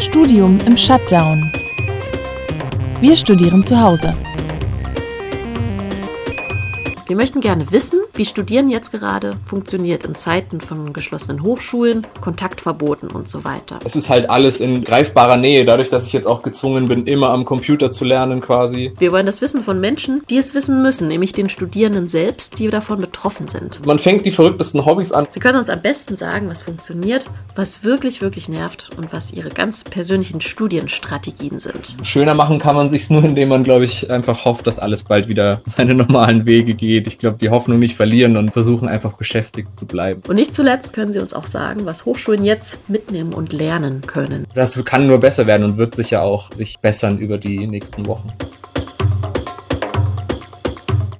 Studium im Shutdown. Wir studieren zu Hause. Wir möchten gerne wissen, wie Studieren jetzt gerade funktioniert in Zeiten von geschlossenen Hochschulen, Kontaktverboten und so weiter. Es ist halt alles in greifbarer Nähe, dadurch, dass ich jetzt auch gezwungen bin, immer am Computer zu lernen quasi. Wir wollen das wissen von Menschen, die es wissen müssen, nämlich den Studierenden selbst, die davon betroffen sind. Man fängt die verrücktesten Hobbys an. Sie können uns am besten sagen, was funktioniert, was wirklich, wirklich nervt und was ihre ganz persönlichen Studienstrategien sind. Schöner machen kann man sich's nur, indem man, glaube ich, einfach hofft, dass alles bald wieder seine normalen Wege geht. Ich glaube, die Hoffnung nicht verlieren und versuchen einfach beschäftigt zu bleiben. Und nicht zuletzt können Sie uns auch sagen, was Hochschulen jetzt mitnehmen und lernen können. Das kann nur besser werden und wird sicher auch sich bessern über die nächsten Wochen.